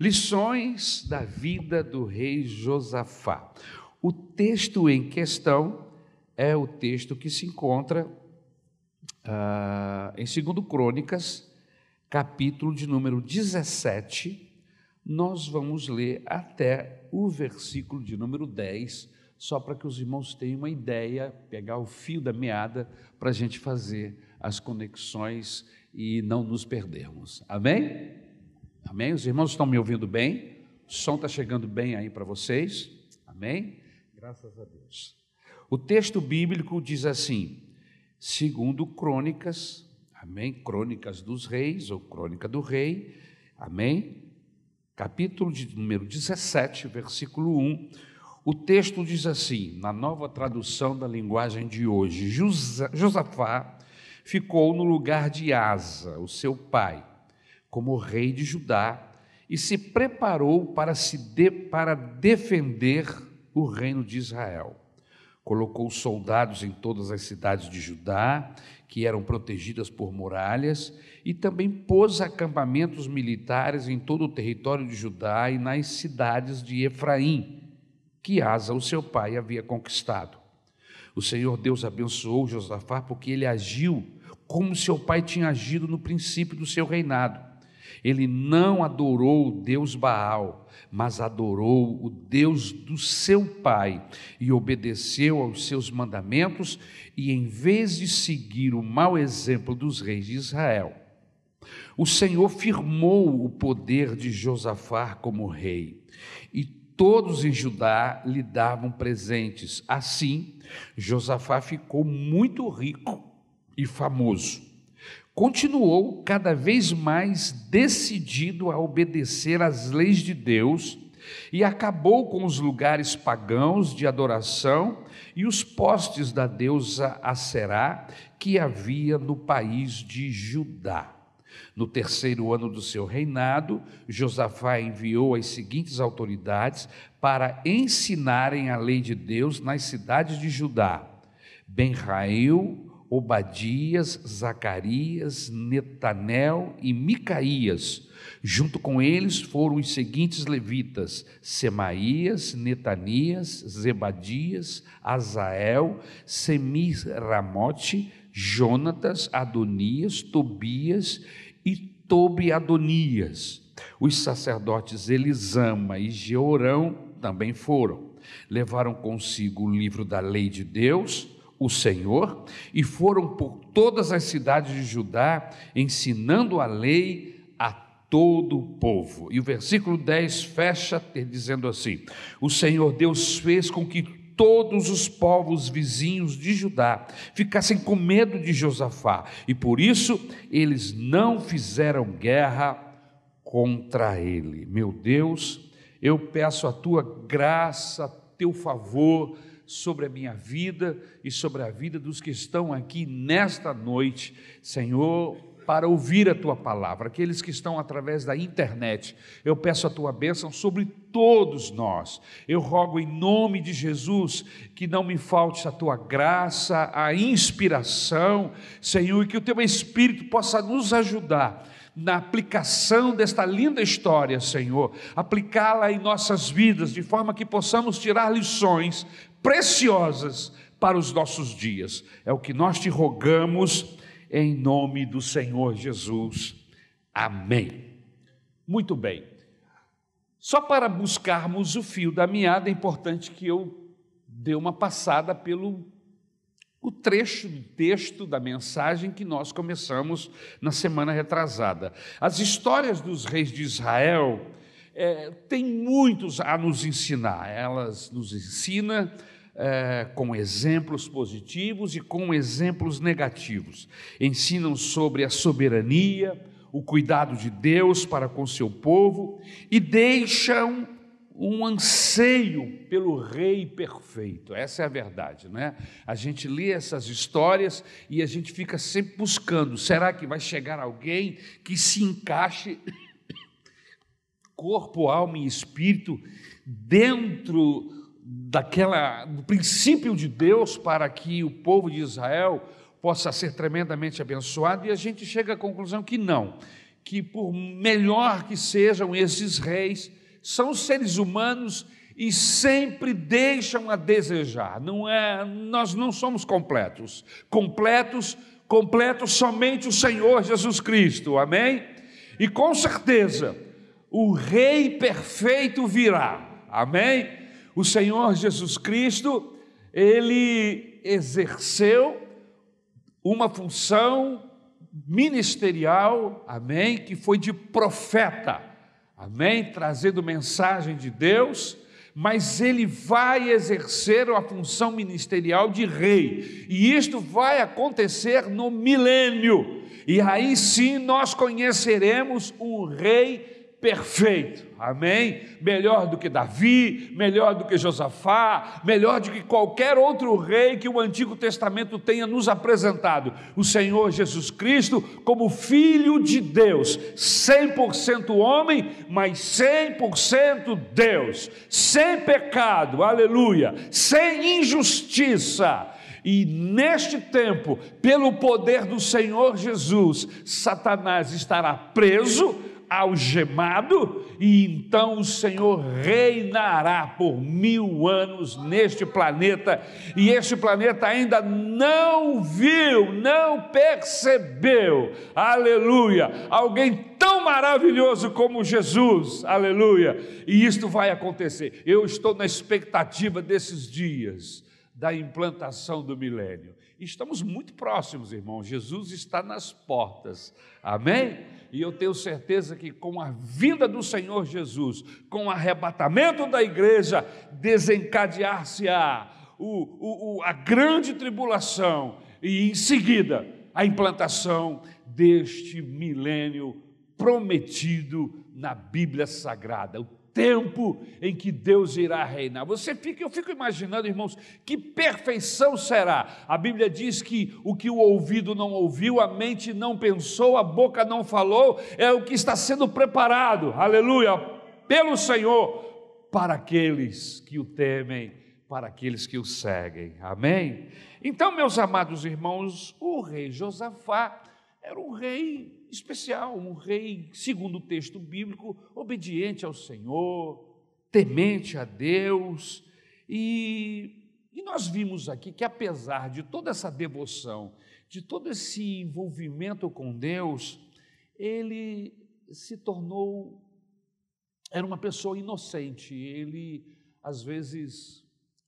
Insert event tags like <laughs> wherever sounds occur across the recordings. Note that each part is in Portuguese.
Lições da vida do rei Josafá. O texto em questão é o texto que se encontra ah, em 2 Crônicas, capítulo de número 17. Nós vamos ler até o versículo de número 10, só para que os irmãos tenham uma ideia, pegar o fio da meada para a gente fazer as conexões e não nos perdermos. Amém? Amém? Os irmãos estão me ouvindo bem? O som está chegando bem aí para vocês? Amém? Graças a Deus. O texto bíblico diz assim, segundo Crônicas, amém? Crônicas dos Reis, ou Crônica do Rei, amém? Capítulo de número 17, versículo 1. O texto diz assim, na nova tradução da linguagem de hoje: Josafá ficou no lugar de Asa, o seu pai, como rei de Judá, e se preparou para, se de, para defender o reino de Israel. Colocou soldados em todas as cidades de Judá, que eram protegidas por muralhas, e também pôs acampamentos militares em todo o território de Judá e nas cidades de Efraim, que Asa, o seu pai, havia conquistado. O Senhor Deus abençoou Josafá porque ele agiu como seu pai tinha agido no princípio do seu reinado. Ele não adorou o Deus Baal, mas adorou o Deus do seu pai e obedeceu aos seus mandamentos, e em vez de seguir o mau exemplo dos reis de Israel, o Senhor firmou o poder de Josafá como rei, e todos em Judá lhe davam presentes. Assim, Josafá ficou muito rico e famoso. Continuou cada vez mais decidido a obedecer às leis de Deus e acabou com os lugares pagãos de adoração e os postes da deusa Aserá que havia no país de Judá. No terceiro ano do seu reinado, Josafá enviou as seguintes autoridades para ensinarem a lei de Deus nas cidades de Judá: Benrail, Obadias, Zacarias, Netanel e Micaías. Junto com eles foram os seguintes levitas: Semaías, Netanias, Zebadias, Azael, Semiramote, Jonatas, Adonias, Tobias e Tobiadonias. Os sacerdotes Elisama e Georão também foram. Levaram consigo o livro da lei de Deus, o Senhor, e foram por todas as cidades de Judá, ensinando a lei a todo o povo. E o versículo 10 fecha dizendo assim: O Senhor Deus fez com que todos os povos vizinhos de Judá ficassem com medo de Josafá, e por isso eles não fizeram guerra contra ele. Meu Deus, eu peço a tua graça, teu favor sobre a minha vida e sobre a vida dos que estão aqui nesta noite, Senhor, para ouvir a tua palavra, aqueles que estão através da internet. Eu peço a tua bênção sobre todos nós. Eu rogo em nome de Jesus que não me falte a tua graça, a inspiração, Senhor, e que o teu Espírito possa nos ajudar na aplicação desta linda história, Senhor, aplicá-la em nossas vidas, de forma que possamos tirar lições preciosas para os nossos dias. É o que nós te rogamos em nome do Senhor Jesus. Amém. Muito bem. Só para buscarmos o fio da meada, é importante que eu dê uma passada pelo o trecho do texto da mensagem que nós começamos na semana retrasada. As histórias dos reis de Israel é, têm muitos a nos ensinar. Elas nos ensinam é, com exemplos positivos e com exemplos negativos. Ensinam sobre a soberania, o cuidado de Deus para com seu povo e deixam um anseio pelo rei perfeito. Essa é a verdade, né? A gente lê essas histórias e a gente fica sempre buscando, será que vai chegar alguém que se encaixe <coughs> corpo, alma e espírito dentro daquela do princípio de Deus para que o povo de Israel possa ser tremendamente abençoado e a gente chega à conclusão que não, que, por melhor que sejam esses reis, são seres humanos e sempre deixam a desejar. Não é, nós não somos completos. Completos, completos somente o Senhor Jesus Cristo. Amém? E com certeza, o rei perfeito virá. Amém? O Senhor Jesus Cristo, ele exerceu uma função ministerial, amém, que foi de profeta, amém, trazendo mensagem de Deus, mas ele vai exercer a função ministerial de rei, e isto vai acontecer no milênio, e aí sim nós conheceremos um rei perfeito, amém? Melhor do que Davi, melhor do que Josafá, melhor do que qualquer outro rei que o Antigo Testamento tenha nos apresentado. O Senhor Jesus Cristo, como Filho de Deus, 100% homem, mas 100% Deus, sem pecado, aleluia, sem injustiça. E neste tempo, pelo poder do Senhor Jesus, Satanás estará preso algemado, e então o Senhor reinará por mil anos neste planeta, e este planeta ainda não viu, não percebeu, aleluia, alguém tão maravilhoso como Jesus, aleluia, e isto vai acontecer. Eu estou na expectativa desses dias da implantação do milênio. Estamos muito próximos, irmãos. Jesus está nas portas. Amém? E eu tenho certeza que com a vinda do Senhor Jesus, com o arrebatamento da igreja, desencadear-se-á o, o, a grande tribulação e em seguida a implantação deste milênio prometido na Bíblia Sagrada, o tempo em que Deus irá reinar. Você fica, eu fico imaginando, irmãos, que perfeição será. A Bíblia diz que o que o ouvido não ouviu, a mente não pensou, a boca não falou, é o que está sendo preparado. Aleluia! Pelo Senhor para aqueles que o temem, para aqueles que o seguem. Amém? Então, meus amados irmãos, o rei Josafá era um rei especial, um rei, segundo o texto bíblico, obediente ao Senhor, temente a Deus. E, e nós vimos aqui que, apesar de toda essa devoção, de todo esse envolvimento com Deus, ele se tornou, era uma pessoa inocente, ele, às vezes,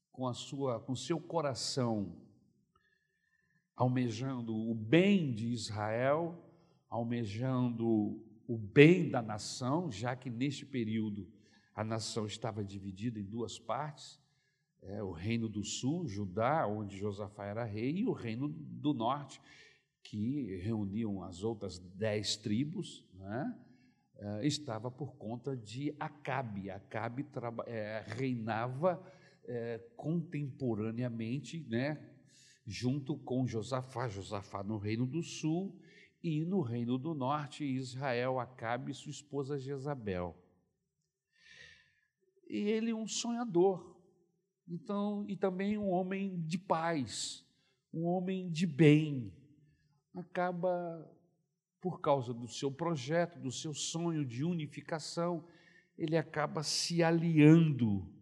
com a sua, com seu coração, almejando o bem de Israel, almejando o bem da nação, já que neste período a nação estava dividida em duas partes, é, o reino do sul, Judá, onde Josafá era rei, e o reino do norte, que reuniam as outras dez tribos, né, é, estava por conta de Acabe. Acabe é, reinava é, contemporaneamente, né, junto com Josafá, Josafá no reino do sul e no reino do norte, Israel, Acabe e sua esposa Jezabel. E ele um sonhador, então, e também um homem de paz, um homem de bem, acaba, por causa do seu projeto, do seu sonho de unificação, ele acaba se aliando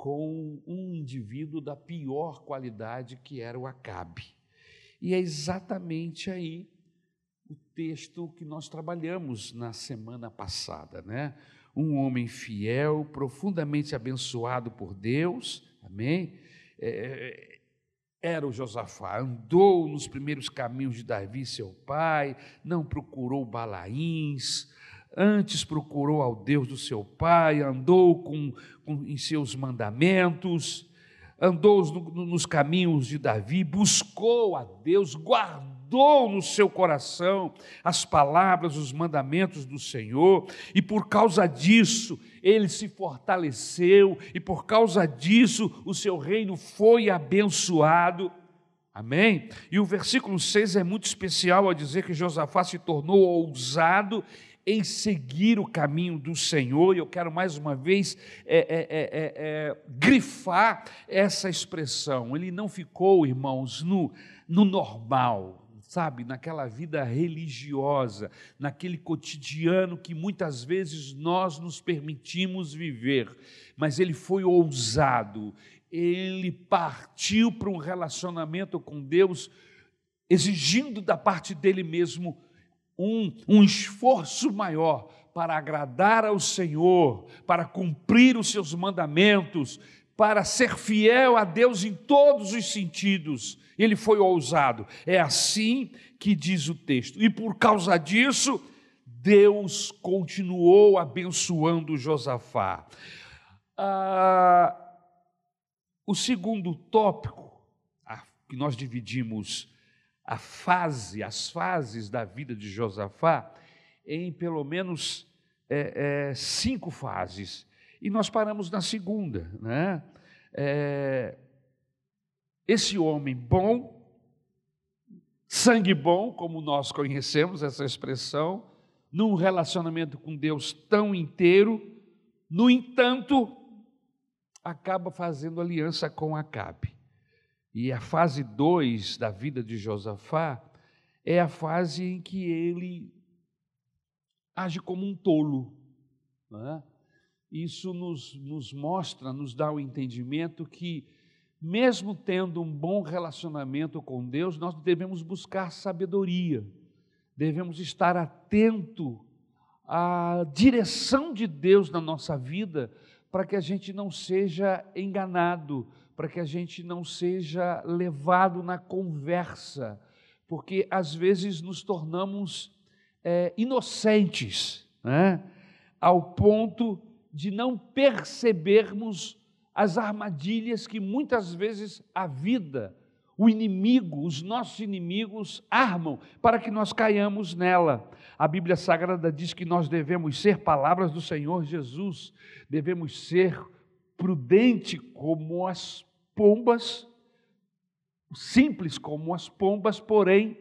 com um indivíduo da pior qualidade que era o Acabe. E é exatamente aí o texto que nós trabalhamos na semana passada, né? Um homem fiel, profundamente abençoado por Deus, amém? É, era o Josafá, andou nos primeiros caminhos de Davi, seu pai, não procurou Balaíns, antes procurou ao Deus do seu pai, andou com, com em seus mandamentos, andou no, nos caminhos de Davi, buscou a Deus, guardou no seu coração as palavras, os mandamentos do Senhor, e por causa disso ele se fortaleceu, e por causa disso o seu reino foi abençoado. Amém? E o versículo 6 é muito especial ao dizer que Josafá se tornou ousado em seguir o caminho do Senhor, e eu quero mais uma vez é, é, é, é grifar essa expressão. Ele não ficou, irmãos, no, no normal, sabe, naquela vida religiosa, naquele cotidiano que muitas vezes nós nos permitimos viver, mas ele foi ousado, ele partiu para um relacionamento com Deus, exigindo da parte dele mesmo um, um esforço maior para agradar ao Senhor, para cumprir os seus mandamentos, para ser fiel a Deus em todos os sentidos. Ele foi ousado. É assim que diz o texto. E por causa disso, Deus continuou abençoando Josafá. Ah, o segundo tópico, que nós dividimos a fase, as fases da vida de Josafá, em pelo menos é, é, cinco fases. E nós paramos na segunda. Né? É, esse homem bom, sangue bom, como nós conhecemos essa expressão, num relacionamento com Deus tão inteiro, no entanto, acaba fazendo aliança com Acabe. E a fase 2 da vida de Josafá é a fase em que ele age como um tolo. É? Isso nos, nos mostra, nos dá o entendimento que, mesmo tendo um bom relacionamento com Deus, nós devemos buscar sabedoria, devemos estar atento à direção de Deus na nossa vida, para que a gente não seja enganado, para que a gente não seja levado na conversa, porque às vezes nos tornamos é, inocentes, né? ao ponto de não percebermos as armadilhas que muitas vezes a vida, o inimigo, os nossos inimigos armam para que nós caiamos nela. A Bíblia Sagrada diz que nós devemos ser palavras do Senhor Jesus, devemos ser prudente como as pombas, simples como as pombas, porém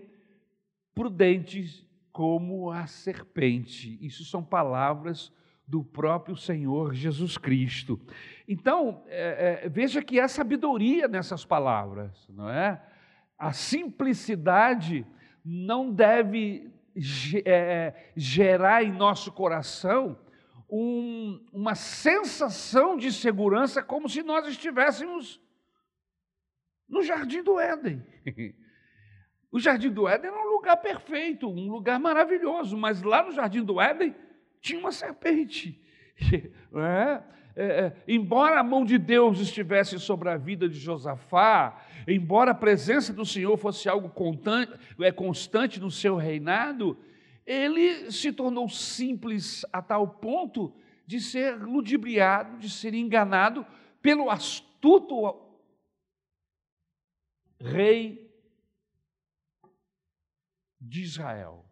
prudentes como a serpente. Isso são palavras do próprio Senhor Jesus Cristo. Então, é, é, veja que há sabedoria nessas palavras, não é? A simplicidade não deve é, gerar em nosso coração um, uma sensação de segurança como se nós estivéssemos no jardim do Éden. <laughs> O jardim do Éden era um lugar perfeito, um lugar maravilhoso, mas lá no jardim do Éden tinha uma serpente. <laughs> É? É, é, embora a mão de Deus estivesse sobre a vida de Josafá, embora a presença do Senhor fosse algo é, constante no seu reinado, ele se tornou simples a tal ponto de ser ludibriado, de ser enganado pelo astuto rei de Israel.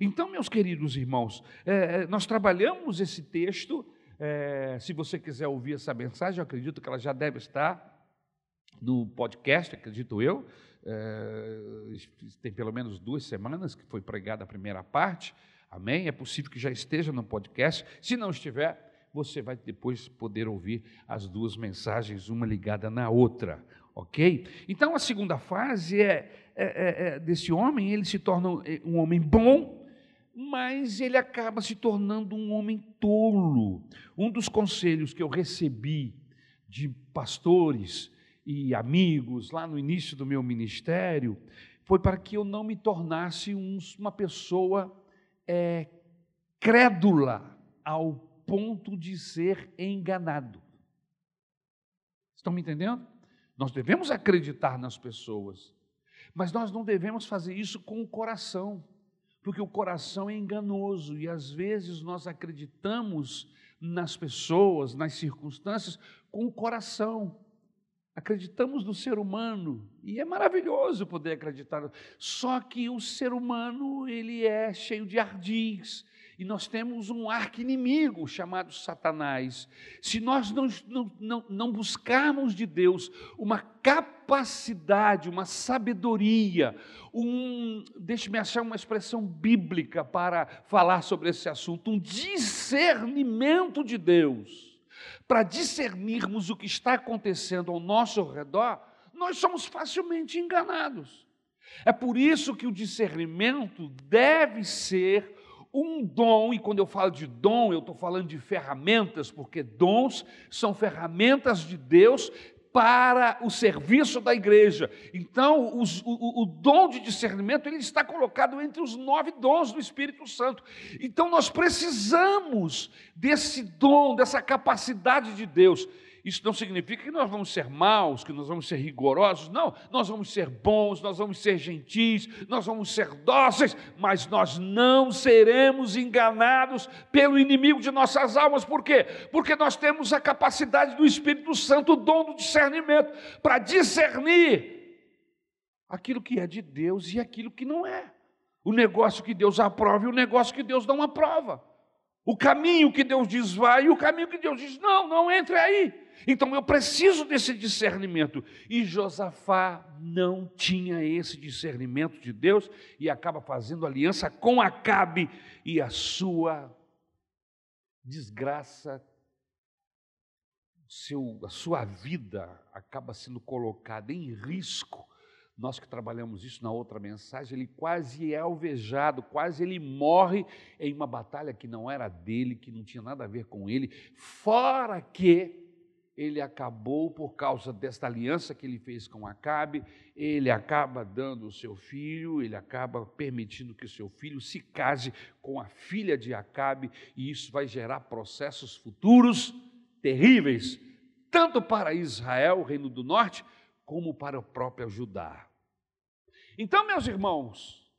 Então, meus queridos irmãos, é, é, nós trabalhamos esse texto. É, se você quiser ouvir essa mensagem, eu acredito que ela já deve estar no podcast, acredito eu. É, tem pelo menos duas semanas que foi pregada a primeira parte. Amém? É possível que já esteja no podcast. Se não estiver, você vai depois poder ouvir as duas mensagens, uma ligada na outra ok? Então a segunda fase é, é, é, é, desse homem, ele se torna um homem bom, mas ele acaba se tornando um homem tolo. Um dos conselhos que eu recebi de pastores e amigos lá no início do meu ministério foi para que eu não me tornasse um, uma pessoa é, crédula ao ponto de ser enganado. Estão me entendendo? Nós devemos acreditar nas pessoas, mas nós não devemos fazer isso com o coração, porque o coração é enganoso e às vezes nós acreditamos nas pessoas, nas circunstâncias, com o coração. Acreditamos no ser humano e é maravilhoso poder acreditar. Só que o ser humano ele é cheio de ardis, e nós temos um arqui-inimigo chamado Satanás. Se nós não, não, não, não buscarmos de Deus uma capacidade, uma sabedoria, um, deixe-me achar uma expressão bíblica para falar sobre esse assunto, um discernimento de Deus, para discernirmos o que está acontecendo ao nosso redor, nós somos facilmente enganados. É por isso que o discernimento deve ser um dom, e quando eu falo de dom, eu estou falando de ferramentas, porque dons são ferramentas de Deus para o serviço da igreja. Então, os, o, o, dom de discernimento ele está colocado entre os nove dons do Espírito Santo. Então, nós precisamos desse dom, dessa capacidade de Deus. Isso não significa que nós vamos ser maus, que nós vamos ser rigorosos, não. Nós vamos ser bons, nós vamos ser gentis, nós vamos ser dóceis, mas nós não seremos enganados pelo inimigo de nossas almas. Por quê? Porque nós temos a capacidade do Espírito Santo, o dom do discernimento, para discernir aquilo que é de Deus e aquilo que não é. O negócio que Deus aprova e o negócio que Deus não aprova. O caminho que Deus diz vai e o caminho que Deus diz não, não entre aí. Então eu preciso desse discernimento. E Josafá não tinha esse discernimento de Deus e acaba fazendo aliança com Acabe e a sua desgraça, seu, a sua vida acaba sendo colocada em risco. Nós que trabalhamos isso na outra mensagem, ele quase é alvejado, quase ele morre em uma batalha que não era dele, que não tinha nada a ver com ele, fora que ele acabou por causa desta aliança que ele fez com Acabe, ele acaba dando o seu filho, ele acaba permitindo que o seu filho se case com a filha de Acabe, e isso vai gerar processos futuros terríveis, tanto para Israel, o reino do norte, como para o próprio Judá. Então, meus irmãos,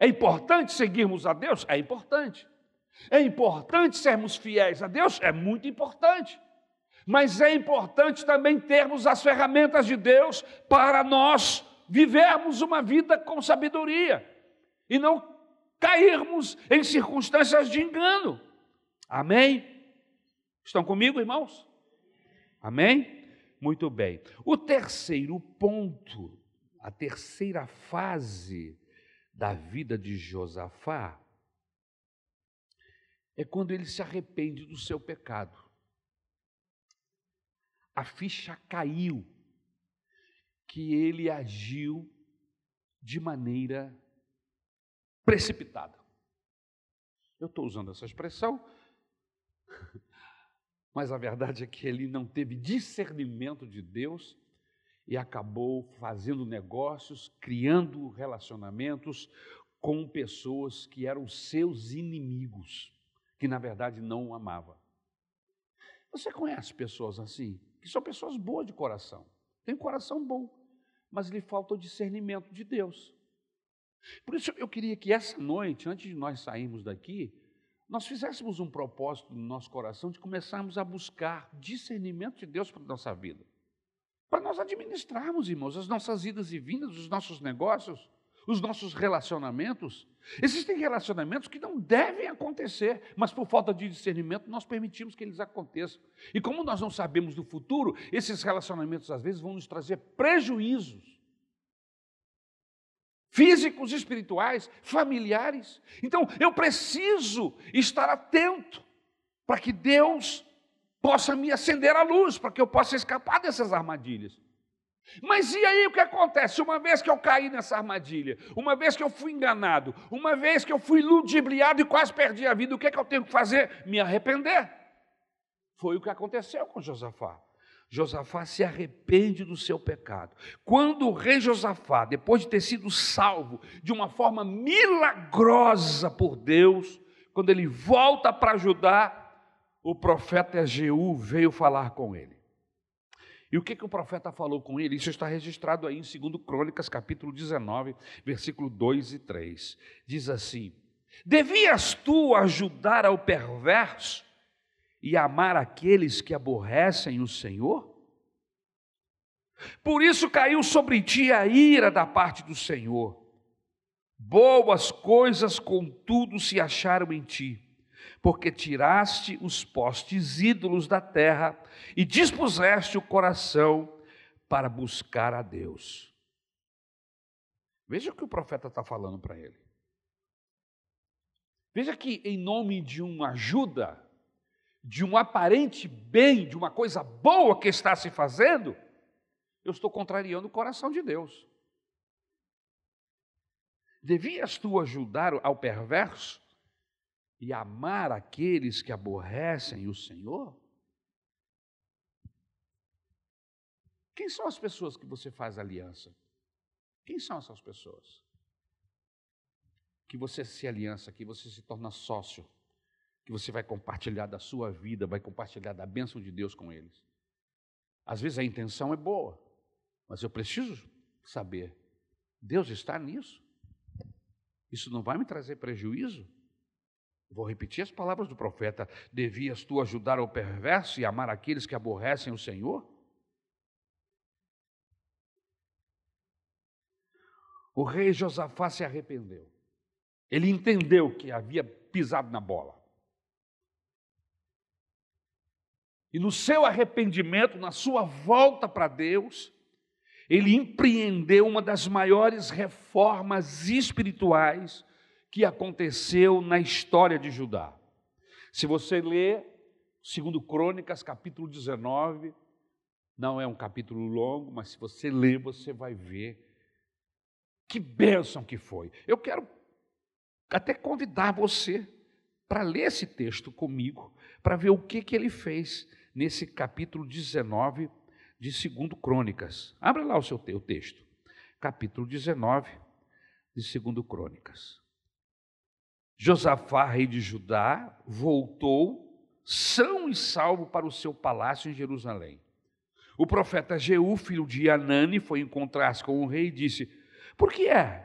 é importante seguirmos a Deus? É importante. É importante sermos fiéis a Deus? É muito importante mas é importante também termos as ferramentas de Deus para nós vivermos uma vida com sabedoria e não cairmos em circunstâncias de engano. Amém? Estão comigo, irmãos? Amém? Muito bem. O terceiro ponto, a terceira fase da vida de Josafá, é quando ele se arrepende do seu pecado a ficha caiu que ele agiu de maneira precipitada. Eu estou usando essa expressão, <laughs> mas a verdade é que ele não teve discernimento de Deus e acabou fazendo negócios, criando relacionamentos com pessoas que eram seus inimigos, que na verdade não o amavam. Você conhece pessoas assim? São pessoas boas de coração, têm coração bom, mas lhe falta o discernimento de Deus. Por isso eu queria que essa noite, antes de nós sairmos daqui, nós fizéssemos um propósito no nosso coração de começarmos a buscar discernimento de Deus para a nossa vida. Para nós administrarmos, irmãos, as nossas idas e vindas, os nossos negócios, os nossos relacionamentos. Existem relacionamentos que não devem acontecer, mas por falta de discernimento nós permitimos que eles aconteçam. E como nós não sabemos do futuro, esses relacionamentos às vezes vão nos trazer prejuízos físicos, espirituais, familiares. Então, eu preciso estar atento para que Deus possa me acender a luz, para que eu possa escapar dessas armadilhas. Mas e aí o que acontece? Uma vez que eu caí nessa armadilha, uma vez que eu fui enganado, uma vez que eu fui ludibriado e quase perdi a vida, o que, é que eu tenho que fazer? Me arrepender. Foi o que aconteceu com Josafá. Josafá se arrepende do seu pecado. Quando o rei Josafá, depois de ter sido salvo de uma forma milagrosa por Deus, quando ele volta para Judá, o profeta Jeú veio falar com ele. E o que, que o profeta falou com ele? Isso está registrado aí em 2 Crônicas, capítulo 19, versículo 2 e 3. Diz assim: Devias tu ajudar ao perverso e amar aqueles que aborrecem o Senhor? Por isso caiu sobre ti a ira da parte do Senhor. Boas coisas, contudo, se acharam em ti porque tiraste os postes ídolos da terra e dispuseste o coração para buscar a Deus. Veja o que o profeta está falando para ele. Veja que, em nome de uma ajuda, de um aparente bem, de uma coisa boa que está se fazendo, eu estou contrariando o coração de Deus. Devias tu ajudar ao perverso e amar aqueles que aborrecem o Senhor? Quem são as pessoas que você faz aliança? Quem são essas pessoas? Que você se aliança, que você se torna sócio, que você vai compartilhar da sua vida, vai compartilhar da bênção de Deus com eles. Às vezes a intenção é boa, mas eu preciso saber: Deus está nisso? Isso não vai me trazer prejuízo? Vou repetir as palavras do profeta: Devias tu ajudar o perverso e amar aqueles que aborrecem o Senhor? O rei Josafá se arrependeu. Ele entendeu que havia pisado na bola. E no seu arrependimento, na sua volta para Deus, ele empreendeu uma das maiores reformas espirituais que aconteceu na história de Judá. Se você ler segundo Crônicas, capítulo 19, não é um capítulo longo, mas se você ler, você vai ver que bênção que foi. Eu quero até convidar você para ler esse texto comigo, para ver o que, que ele fez nesse capítulo 19 de 2 Crônicas. Abra lá o seu o texto. Capítulo 19 de 2 Crônicas. Josafá, rei de Judá, voltou são e salvo para o seu palácio em Jerusalém. O profeta Jeú, filho de Anani, foi encontrar-se com o rei e disse: por que é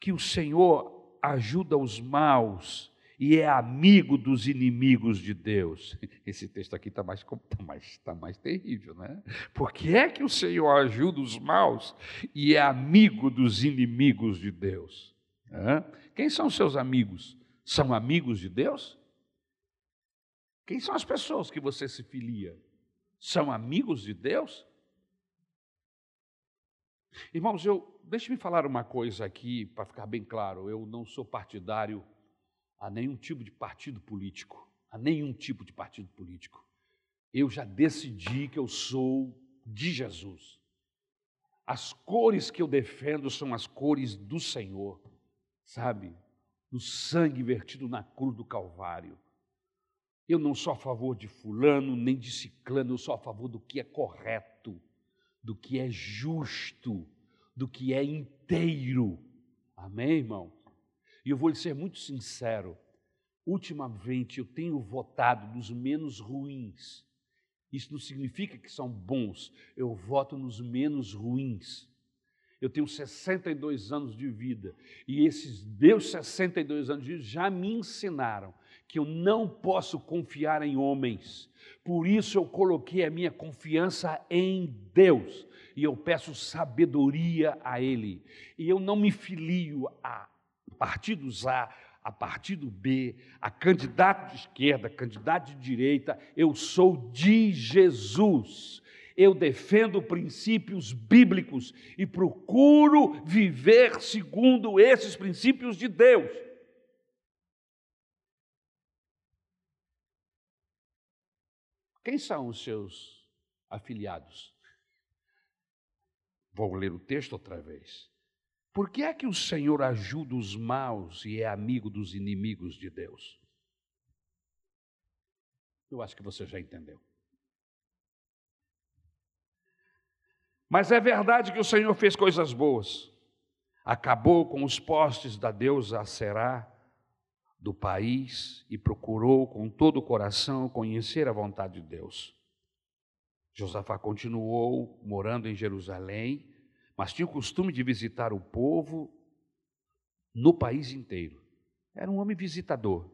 que o Senhor ajuda os maus e é amigo dos inimigos de Deus? <laughs> Esse texto aqui está mais, tá mais, tá mais terrível, né? Por que é que o Senhor ajuda os maus e é amigo dos inimigos de Deus? Quem são seus amigos? São amigos de Deus? Quem são as pessoas que você se filia? São amigos de Deus? Irmãos, eu deixe-me falar uma coisa aqui para ficar bem claro. Eu não sou partidário a nenhum tipo de partido político, a nenhum tipo de partido político. Eu já decidi que eu sou de Jesus. As cores que eu defendo são as cores do Senhor, sabe? Do sangue vertido na cruz do Calvário. Eu não sou a favor de fulano, nem de ciclano, eu sou a favor do que é correto do que é justo, do que é inteiro. Amém, irmão? E eu vou lhe ser muito sincero. Ultimamente eu tenho votado nos menos ruins. Isso não significa que são bons. Eu voto nos menos ruins. Eu tenho 62 anos de vida e esses meus 62 anos de vida já me ensinaram que eu não posso confiar em homens. Por isso eu coloquei a minha confiança em Deus e eu peço sabedoria a Ele. E eu não me filio a partidos A, a partido B, a candidato de esquerda, candidato de direita, eu sou de Jesus. Eu defendo princípios bíblicos e procuro viver segundo esses princípios de Deus. Quem são os seus afiliados? Vou ler o texto outra vez. Por que é que o Senhor ajuda os maus e é amigo dos inimigos de Deus? Eu acho que você já entendeu. Mas é verdade que o Senhor fez coisas boas. Acabou com os postes da deusa Será do país e procurou com todo o coração conhecer a vontade de Deus. Josafá continuou morando em Jerusalém, mas tinha o costume de visitar o povo no país inteiro. Era um homem visitador,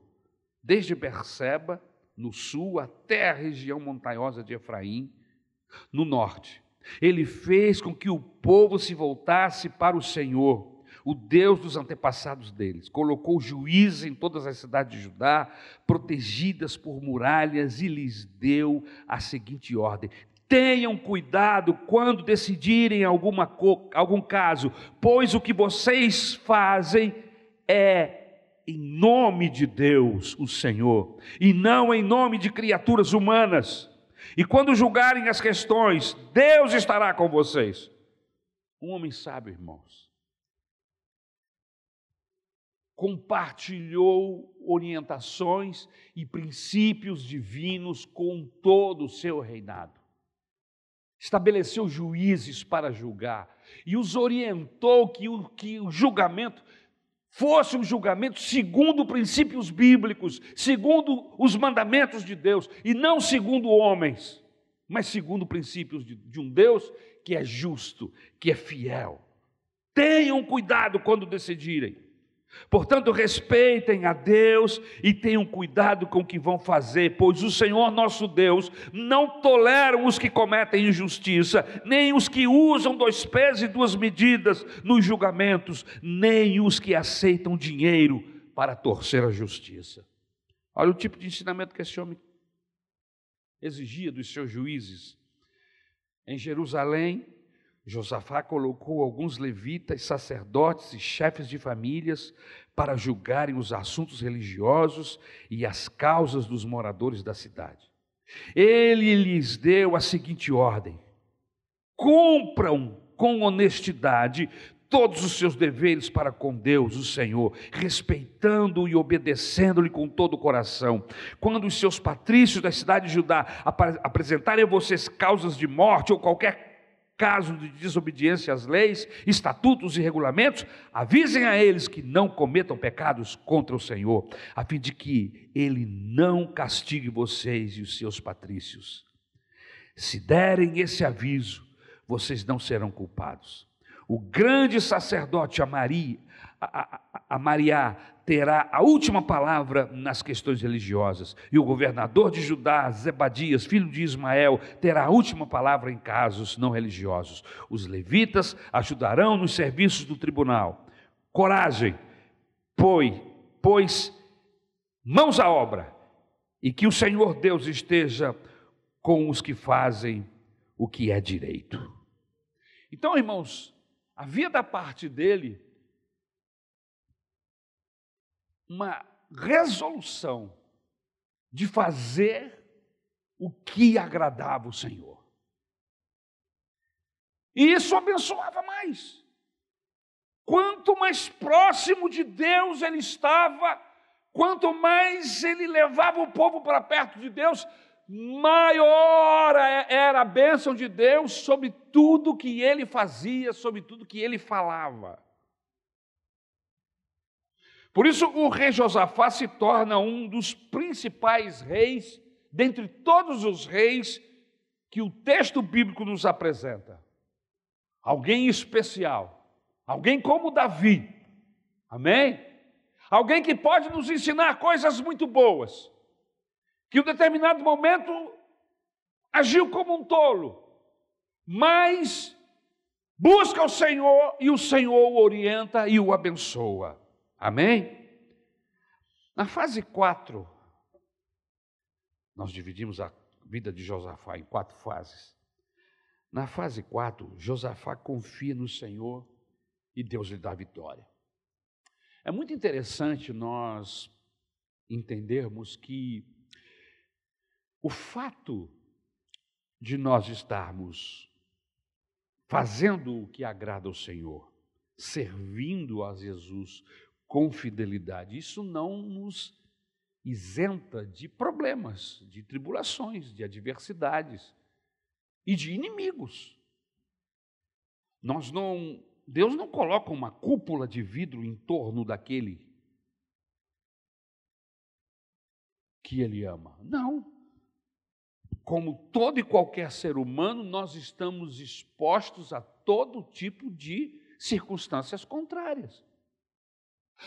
desde Berseba, no sul, até a região montanhosa de Efraim, no norte. Ele fez com que o povo se voltasse para o Senhor o Deus dos antepassados deles. Colocou juízes em todas as cidades de Judá, protegidas por muralhas, e lhes deu a seguinte ordem: Tenham cuidado quando decidirem alguma, algum caso, pois o que vocês fazem é em nome de Deus, o Senhor, e não em nome de criaturas humanas. E quando julgarem as questões, Deus estará com vocês. Um homem sábio, irmãos, compartilhou orientações e princípios divinos com todo o seu reinado. Estabeleceu juízes para julgar e os orientou que o, que o julgamento fosse um julgamento segundo princípios bíblicos, segundo os mandamentos de Deus, e não segundo homens, mas segundo princípios de, de um Deus que é justo, que é fiel. Tenham cuidado quando decidirem. Portanto, respeitem a Deus e tenham cuidado com o que vão fazer, pois o Senhor nosso Deus não tolera os que cometem injustiça, nem os que usam dois pés e duas medidas nos julgamentos, nem os que aceitam dinheiro para torcer a justiça. Olha o tipo de ensinamento que esse homem exigia dos seus juízes. Em Jerusalém, Josafá colocou alguns levitas, sacerdotes e chefes de famílias para julgarem os assuntos religiosos e as causas dos moradores da cidade. Ele lhes deu a seguinte ordem: cumpram com honestidade todos os seus deveres para com Deus, o Senhor, respeitando e obedecendo-lhe com todo o coração. Quando os seus patrícios da cidade de Judá apresentarem a vocês causas de morte ou qualquer caso de desobediência às leis, estatutos e regulamentos, avisem a eles que não cometam pecados contra o Senhor, a fim de que ele não castigue vocês e os seus patrícios. Se derem esse aviso, vocês não serão culpados. O grande sacerdote Amari, a, a, a Maria terá a última palavra nas questões religiosas, e o governador de Judá, Zebadias, filho de Ismael, terá a última palavra em casos não religiosos. Os levitas ajudarão nos serviços do tribunal. Coragem, pois, pois mãos à obra, e que o Senhor Deus esteja com os que fazem o que é direito. Então, irmãos, havia da parte dele uma resolução de fazer o que agradava o Senhor. E isso abençoava mais. Quanto mais próximo de Deus ele estava, quanto mais ele levava o povo para perto de Deus, maior era a bênção de Deus sobre tudo que ele fazia, sobre tudo que ele falava. Por isso, o rei Josafá se torna um dos principais reis, dentre todos os reis que o texto bíblico nos apresenta. Alguém especial, alguém como Davi, amém? Alguém que pode nos ensinar coisas muito boas, que em um determinado momento agiu como um tolo, mas busca o Senhor e o Senhor o orienta e o abençoa. Amém? Na fase 4, nós dividimos a vida de Josafá em quatro fases. Na fase 4, Josafá confia no Senhor e Deus lhe dá vitória. É muito interessante nós entendermos que o fato de nós estarmos fazendo o que agrada ao Senhor, servindo a Jesus, com fidelidade. Isso não nos isenta de problemas, de tribulações, de adversidades e de inimigos. Nós não, Deus não coloca uma cúpula de vidro em torno daquele que ele ama. Não. Como todo e qualquer ser humano, nós estamos expostos a todo tipo de circunstâncias contrárias.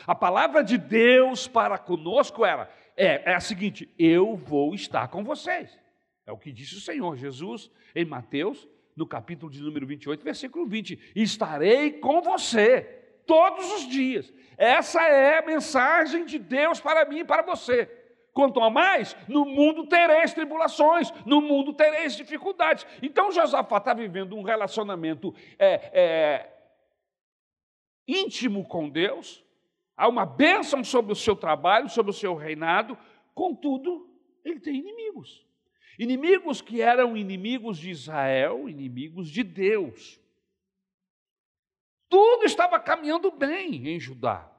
A palavra de Deus para conosco era é, é a seguinte: eu vou estar com vocês. É o que disse o Senhor Jesus em Mateus, no capítulo de número 28, versículo 20: Estarei com você todos os dias. Essa é a mensagem de Deus para mim e para você. Quanto a mais, no mundo tereis tribulações, no mundo tereis dificuldades. Então Josafá está vivendo um relacionamento é, é, íntimo com Deus, há uma bênção sobre o seu trabalho, sobre o seu reinado, contudo, ele tem inimigos. Inimigos que eram inimigos de Israel, inimigos de Deus. Tudo estava caminhando bem em Judá.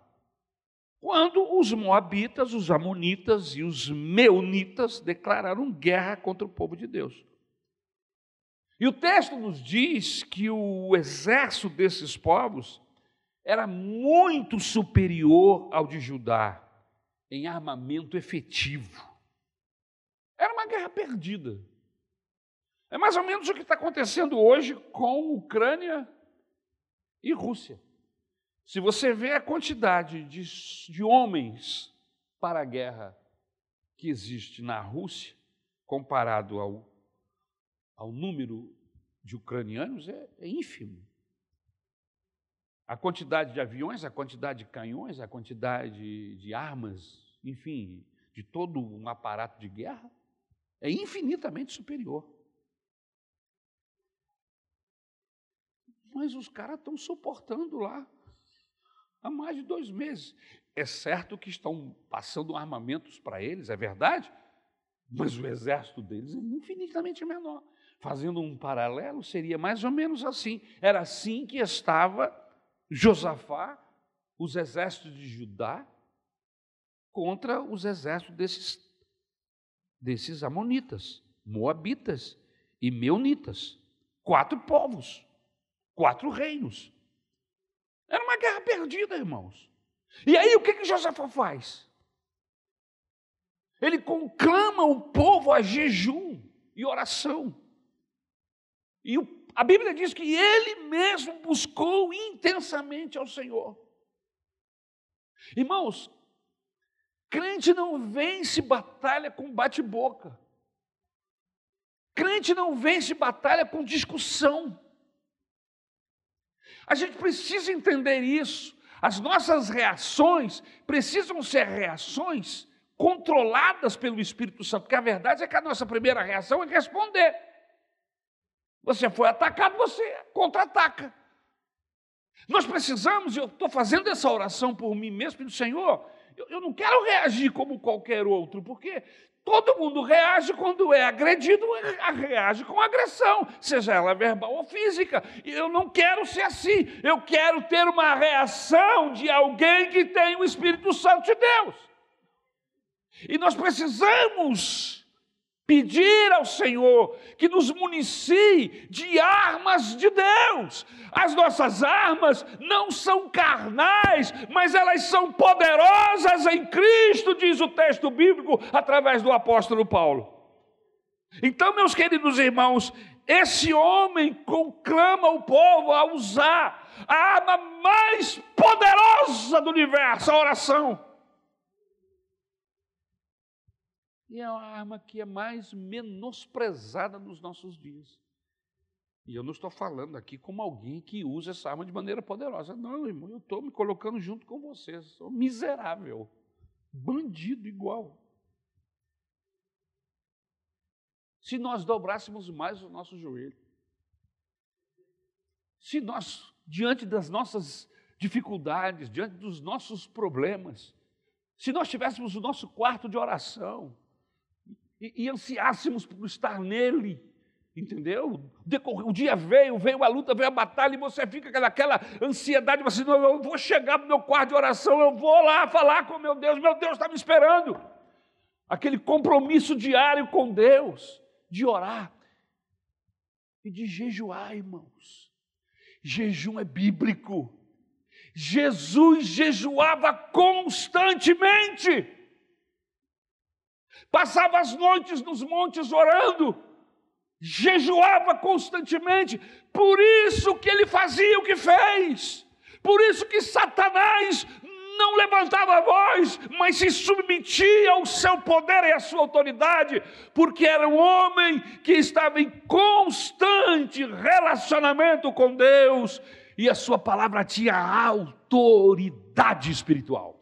quando os moabitas, os amonitas e os meunitas declararam guerra contra o povo de Deus. E o texto nos diz que o exército desses povos era muito superior ao de Judá em armamento efetivo. Era uma guerra perdida. É mais ou menos o que está acontecendo hoje com Ucrânia e Rússia. Se você vê a quantidade de, de homens para a guerra que existe na Rússia, comparado ao, ao número de ucranianos, é, é ínfimo. A quantidade de aviões, a quantidade de canhões, a quantidade de armas, enfim, de todo um aparato de guerra, é infinitamente superior. Mas os caras estão suportando lá há mais de dois meses. É certo que estão passando armamentos para eles, é verdade, mas o exército deles é infinitamente menor. Fazendo um paralelo, seria mais ou menos assim. Era assim que estava Josafá, os exércitos de Judá, contra os exércitos desses, desses amonitas, moabitas e meunitas. Quatro povos, quatro reinos. Era uma guerra perdida, irmãos. E aí o que, que Josafá faz? Ele conclama o povo a jejum e oração. E o, a Bíblia diz que ele mesmo buscou intensamente ao Senhor. Irmãos, crente não vence batalha com bate-boca. Crente não vence batalha com discussão. A gente precisa entender isso. As nossas reações precisam ser reações controladas pelo Espírito Santo, porque a verdade é que a nossa primeira reação é responder. Você foi atacado, você contra-ataca. Nós precisamos, e eu estou fazendo essa oração por mim mesmo, do Senhor, eu, eu não quero reagir como qualquer outro, porque Todo mundo reage quando é agredido, reage com agressão, seja ela verbal ou física. E eu não quero ser assim. Eu quero ter uma reação de alguém que tem o Espírito Santo de Deus. E nós precisamos pedir ao Senhor que nos municie de armas de Deus. As nossas armas não são carnais, mas elas são poderosas em Cristo, diz o texto bíblico através do apóstolo Paulo. Então, meus queridos irmãos, esse homem conclama o povo a usar a arma mais poderosa do universo, a oração. E é a arma que é mais menosprezada nos nossos dias. E eu não estou falando aqui como alguém que usa essa arma de maneira poderosa. Não, irmão, eu estou me colocando junto com vocês. Sou miserável, bandido igual. Se nós dobrássemos mais o nosso joelho, se nós, diante das nossas dificuldades, diante dos nossos problemas, se nós tivéssemos o nosso quarto de oração, e, e ansiássemos por estar nele. Entendeu? O dia veio, veio a luta, veio a batalha, e você fica naquela ansiedade, você não, eu vou chegar no meu quarto de oração, eu vou lá falar com meu Deus, meu Deus está me esperando. Aquele compromisso diário com Deus, de orar e de jejuar, irmãos. Jejum é bíblico. Jesus jejuava constantemente passava as noites nos montes orando, jejuava constantemente, por isso que ele fazia o que fez, por isso que Satanás não levantava a voz, mas se submetia ao seu poder e à sua autoridade, porque era um homem que estava em constante relacionamento com Deus e a sua palavra tinha autoridade espiritual.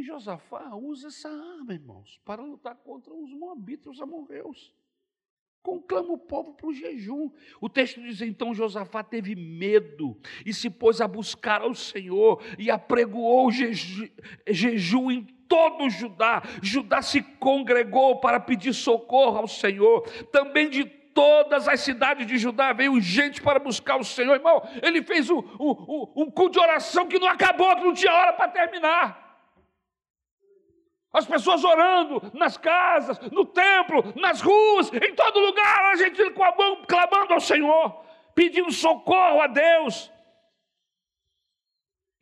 E Josafá usa essa arma, irmãos, para lutar contra os moabitas, os amorreus. Conclama o povo para o jejum. O texto diz: então Josafá teve medo e se pôs a buscar ao Senhor e apregoou jeju, jejum em todo o Judá. Judá se congregou para pedir socorro ao Senhor. Também de todas as cidades de Judá veio gente para buscar o Senhor. Irmão, ele fez um, um, um, um culto de oração que não acabou, que não tinha hora para terminar. As pessoas orando nas casas, no templo, nas ruas, em todo lugar, a gente com a mão clamando ao Senhor, pedindo socorro a Deus.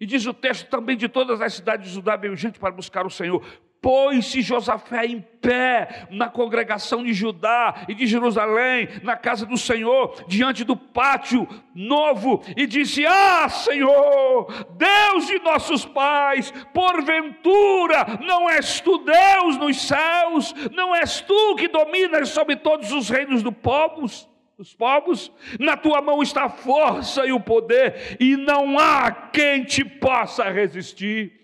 E diz o texto também de todas as cidades de Judá veio gente para buscar o Senhor. Pôs-se Josafé em pé na congregação de Judá e de Jerusalém, na casa do Senhor, diante do pátio novo, e disse: Ah, Senhor, Deus de nossos pais, porventura não és tu Deus nos céus, não és tu que dominas sobre todos os reinos dos povos? Os povos, na tua mão está a força e o poder, e não há quem te possa resistir.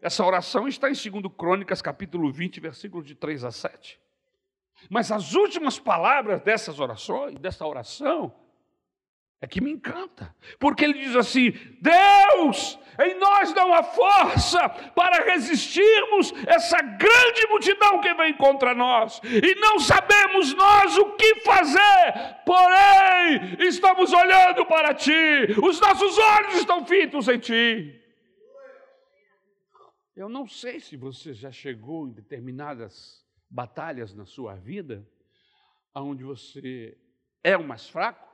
Essa oração está em 2 Crônicas, capítulo 20, versículos de 3 a 7. Mas as últimas palavras dessas orações, dessa oração, é que me encanta, porque ele diz assim: Deus, em nós dá uma força para resistirmos essa grande multidão que vem contra nós, e não sabemos nós o que fazer, porém estamos olhando para ti, os nossos olhos estão fitos em ti. Eu não sei se você já chegou em determinadas batalhas na sua vida, onde você é o mais fraco,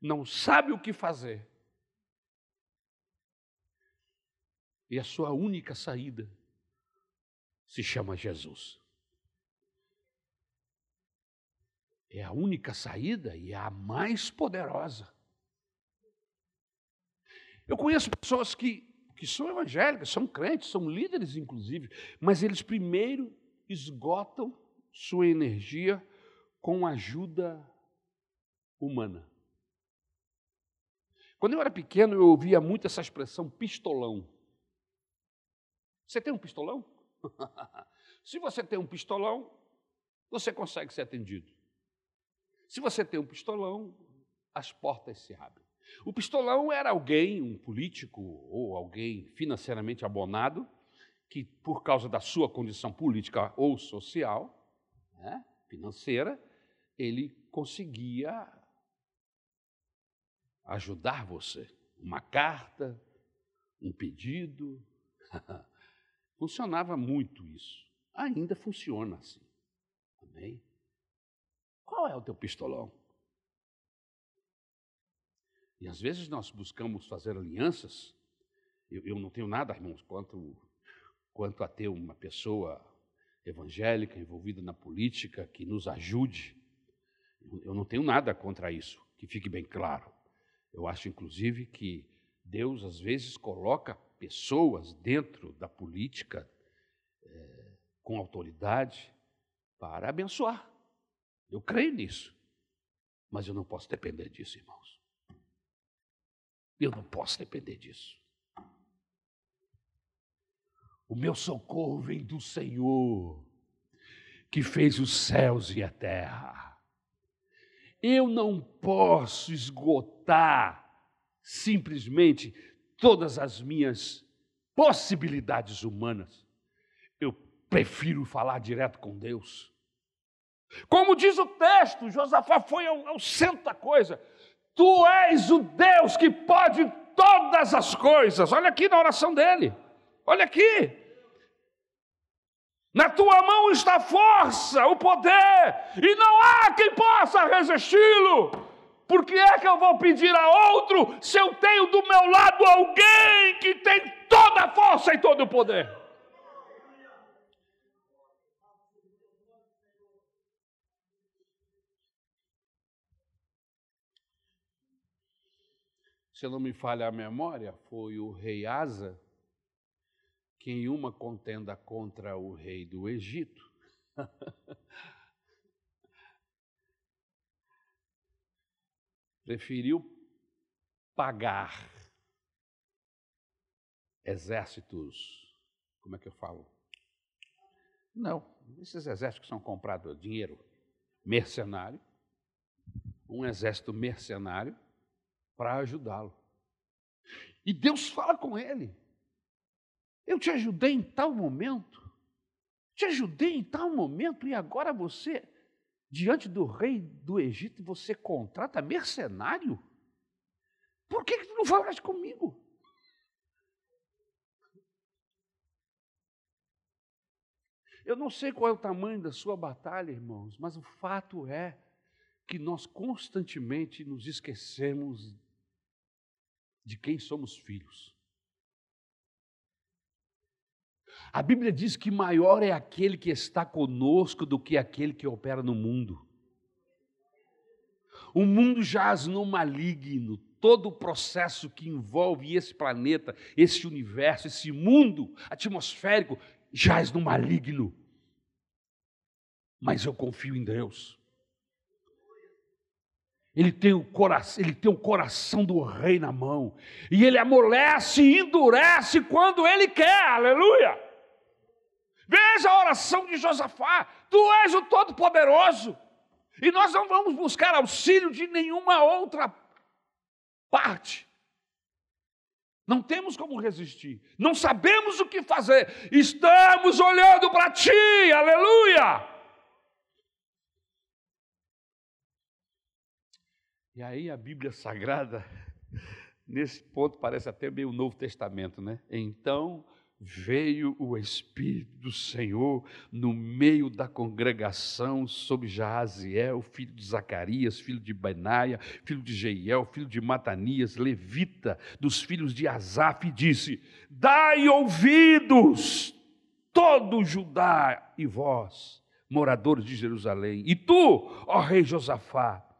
não sabe o que fazer. E a sua única saída se chama Jesus. É a única saída e é a mais poderosa. Eu conheço pessoas que que são evangélicas, são crentes, são líderes, inclusive, mas eles primeiro esgotam sua energia com ajuda humana. Quando eu era pequeno, eu ouvia muito essa expressão pistolão. Você tem um pistolão? <laughs> Se você tem um pistolão, você consegue ser atendido. Se você tem um pistolão, as portas se abrem. O pistolão era alguém, um político ou alguém financeiramente abonado, que por causa da sua condição política ou social, né, financeira, ele conseguia ajudar você. Uma carta, um pedido. <laughs> Funcionava muito isso. Ainda funciona assim. Amém? Qual é o teu pistolão? E às vezes nós buscamos fazer alianças. Eu, eu não tenho nada, irmãos, quanto, quanto a ter uma pessoa evangélica envolvida na política que nos ajude. Eu não tenho nada contra isso, que fique bem claro. Eu acho, inclusive, que Deus às vezes coloca pessoas dentro da política é, com autoridade para abençoar. Eu creio nisso. Mas eu não posso depender disso, irmãos. Eu não posso depender disso. O meu socorro vem do Senhor, que fez os céus e a terra. Eu não posso esgotar simplesmente todas as minhas possibilidades humanas. Eu prefiro falar direto com Deus. Como diz o texto, Josafá foi ao, ao centro da coisa. Tu és o Deus que pode todas as coisas. Olha aqui na oração dele. Olha aqui. Na tua mão está a força, o poder, e não há quem possa resisti-lo. Por que é que eu vou pedir a outro se eu tenho do meu lado alguém que tem toda a força e todo o poder? Se não me falha a memória, foi o rei Asa que em uma contenda contra o rei do Egito <laughs> preferiu pagar exércitos, como é que eu falo? Não, esses exércitos são comprados dinheiro mercenário, um exército mercenário para ajudá-lo. E Deus fala com ele: Eu te ajudei em tal momento, te ajudei em tal momento, e agora você diante do rei do Egito, você contrata mercenário? Por que, que tu não falaste comigo? Eu não sei qual é o tamanho da sua batalha, irmãos, mas o fato é que nós constantemente nos esquecemos de quem somos filhos. A Bíblia diz que maior é aquele que está conosco do que aquele que opera no mundo. O mundo jaz no maligno, todo o processo que envolve esse planeta, esse universo, esse mundo atmosférico, jaz no maligno. Mas eu confio em Deus. Ele tem, o coração, ele tem o coração do rei na mão. E ele amolece e endurece quando ele quer. Aleluia! Veja a oração de Josafá. Tu és o Todo-Poderoso. E nós não vamos buscar auxílio de nenhuma outra parte. Não temos como resistir. Não sabemos o que fazer. Estamos olhando para ti. Aleluia! E aí a Bíblia Sagrada, <laughs> nesse ponto parece até meio o Novo Testamento, né? Então veio o Espírito do Senhor no meio da congregação sobre Jaaziel, filho de Zacarias, filho de Benaia, filho de Jeiel, filho de Matanias, levita, dos filhos de Asaf, e disse: Dai ouvidos, todo Judá e vós, moradores de Jerusalém, e tu, ó rei Josafá,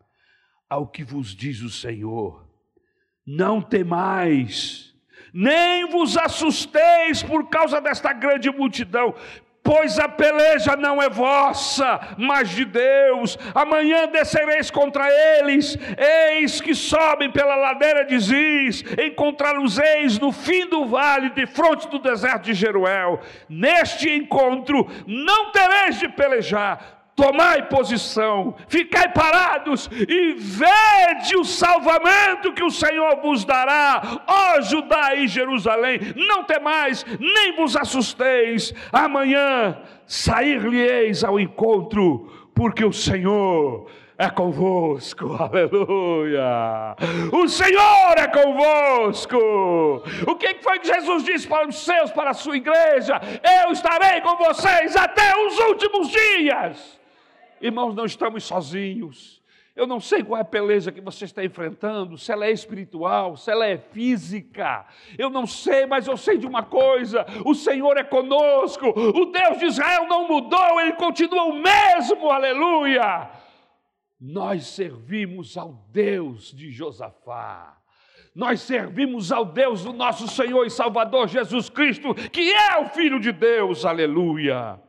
ao que vos diz o Senhor. Não temais, nem vos assusteis por causa desta grande multidão, pois a peleja não é vossa, mas de Deus. Amanhã descereis contra eles, eis que sobem pela ladeira de Ziz, encontrá-los-eis no fim do vale, de fronte do deserto de Jeruel. Neste encontro não tereis de pelejar, tomai posição, ficai parados e vede o salvamento que o Senhor vos dará, ó Judá e Jerusalém, não temais, nem vos assusteis, amanhã sair-lhe-eis ao encontro, porque o Senhor é convosco, <laughs> aleluia. O Senhor é convosco. O que foi que Jesus disse para os seus, para a sua igreja? Eu estarei com vocês até os últimos dias. Irmãos, não estamos sozinhos. Eu não sei qual é a peleja que você está enfrentando, se ela é espiritual, se ela é física. Eu não sei, mas eu sei de uma coisa: o Senhor é conosco. O Deus de Israel não mudou, ele continua o mesmo, aleluia. Nós servimos ao Deus de Josafá. Nós servimos ao Deus do nosso Senhor e Salvador Jesus Cristo, que é o Filho de Deus, aleluia.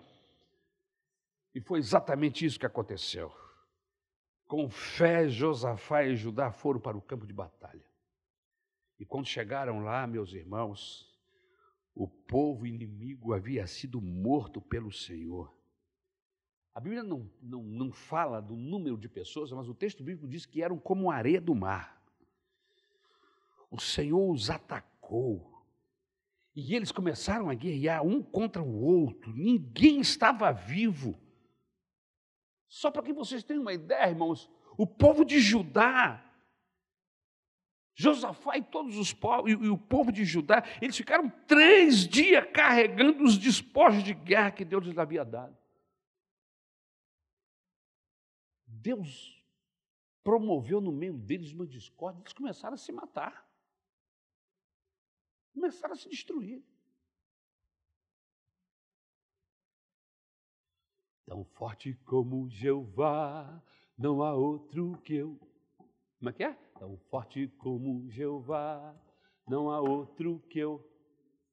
E foi exatamente isso que aconteceu. Com fé, Josafá e Judá foram para o campo de batalha. E quando chegaram lá, meus irmãos, o povo inimigo havia sido morto pelo Senhor. A Bíblia não, não, não fala do número de pessoas, mas o texto bíblico diz que eram como areia do mar. O Senhor os atacou. E eles começaram a guerrear um contra o outro. Ninguém estava vivo. Só para que vocês tenham uma ideia, irmãos, o povo de Judá, Josafá e todos os povos, e, o povo de Judá, eles ficaram três dias carregando os despojos de guerra que Deus lhes havia dado. Deus promoveu no meio deles uma discórdia, eles começaram a se matar, começaram a se destruir. Tão forte como Jeová, não há outro que eu. Como é que é? Tão forte como Jeová, não há outro que eu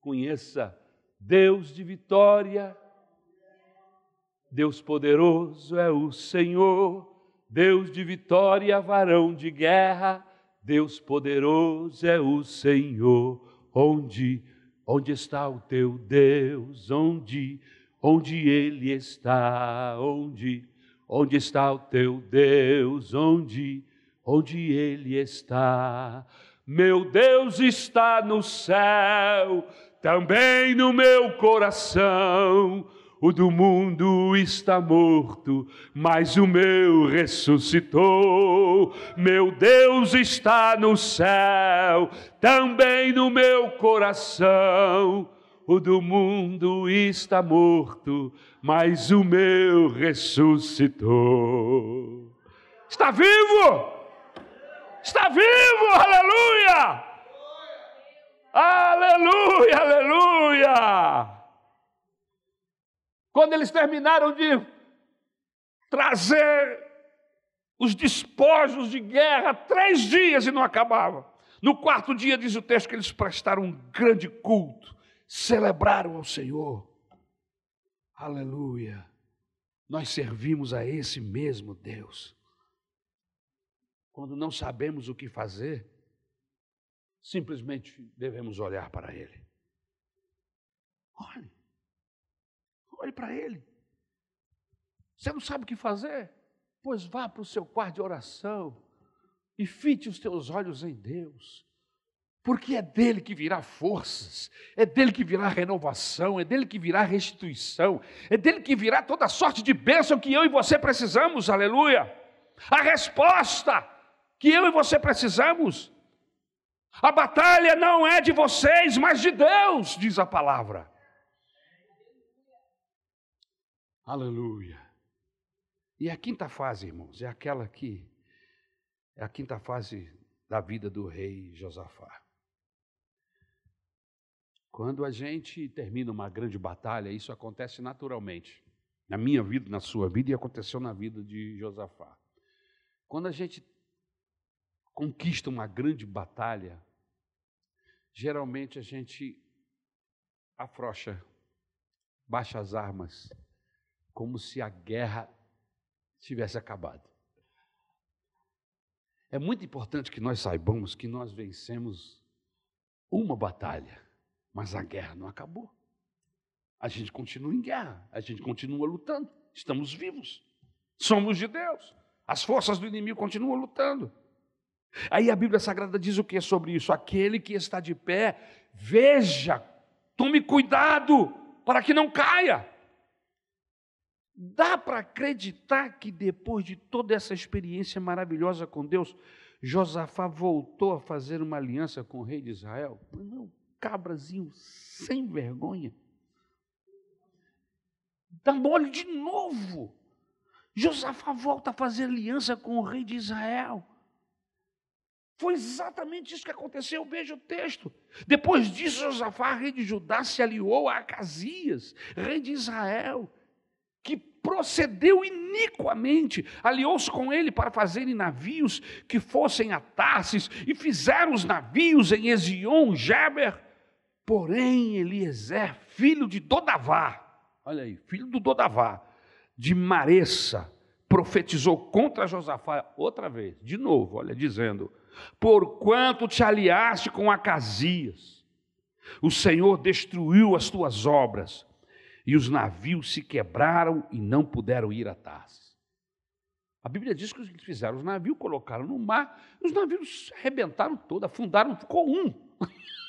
conheça. Deus de vitória, Deus poderoso é o Senhor. Deus de vitória, varão de guerra, Deus poderoso é o Senhor. Onde, onde está o teu Deus? Onde onde ele está, onde, onde está o teu Deus, onde, onde ele está. Meu Deus está no céu, também no meu coração. o do mundo está morto, mas o meu ressuscitou. Meu Deus está no céu, também no meu coração. O do mundo está morto, mas o meu ressuscitou. Está vivo! Está vivo! Aleluia! Aleluia, aleluia! Quando eles terminaram de trazer os despojos de guerra, três dias e não acabava. No quarto dia, diz o texto, que eles prestaram um grande culto, celebraram ao Senhor. Aleluia. Nós servimos a esse mesmo Deus. Quando não sabemos o que fazer, simplesmente devemos olhar para Ele. Olhe. Olhe para ele. Você não sabe o que fazer? Pois vá para o seu quarto de oração e fite os teus olhos em Deus. Porque é dele que virá forças, é dele que virá renovação, é dele que virá restituição, é dele que virá toda sorte de bênção que eu e você precisamos, aleluia. A resposta que eu e você precisamos. A batalha não é de vocês, mas de Deus, diz a palavra. Aleluia. E a quinta fase, irmãos, é aquela que é a quinta fase da vida do rei Josafá. Quando a gente termina uma grande batalha, isso acontece naturalmente. Na minha vida, na sua vida, e aconteceu na vida de Josafá. Quando a gente conquista uma grande batalha, geralmente a gente afrouxa, baixa as armas como se a guerra tivesse acabado. É muito importante que nós saibamos que nós vencemos uma batalha, mas a guerra não acabou. A gente continua em guerra, a gente continua lutando, estamos vivos, somos de Deus, as forças do inimigo continuam lutando. Aí a Bíblia Sagrada diz o que sobre isso? Aquele que está de pé, veja, tome cuidado para que não caia. Dá para acreditar que depois de toda essa experiência maravilhosa com Deus, Josafá voltou a fazer uma aliança com o rei de Israel? Não, cabrazinho sem vergonha. Dá mole de novo. Josafá volta a fazer aliança com o rei de Israel. Foi exatamente isso que aconteceu, veja o texto. Depois disso, Josafá, rei de Judá, se aliou a Acasias, rei de Israel, que procedeu iniquamente, aliou-se com ele para fazerem navios que fossem a Tarsis, e fizeram os navios em Ezion, Geber. Porém, Eliezer, filho de Dodavá, olha aí, filho do Dodavá, de Maressa, profetizou contra Josafá outra vez, de novo, olha, dizendo: Porquanto te aliaste com Acasias, o Senhor destruiu as tuas obras e os navios se quebraram e não puderam ir a Tarsis. A Bíblia diz que eles fizeram os navios, colocaram no mar, os navios arrebentaram todo, afundaram, ficou um. <laughs>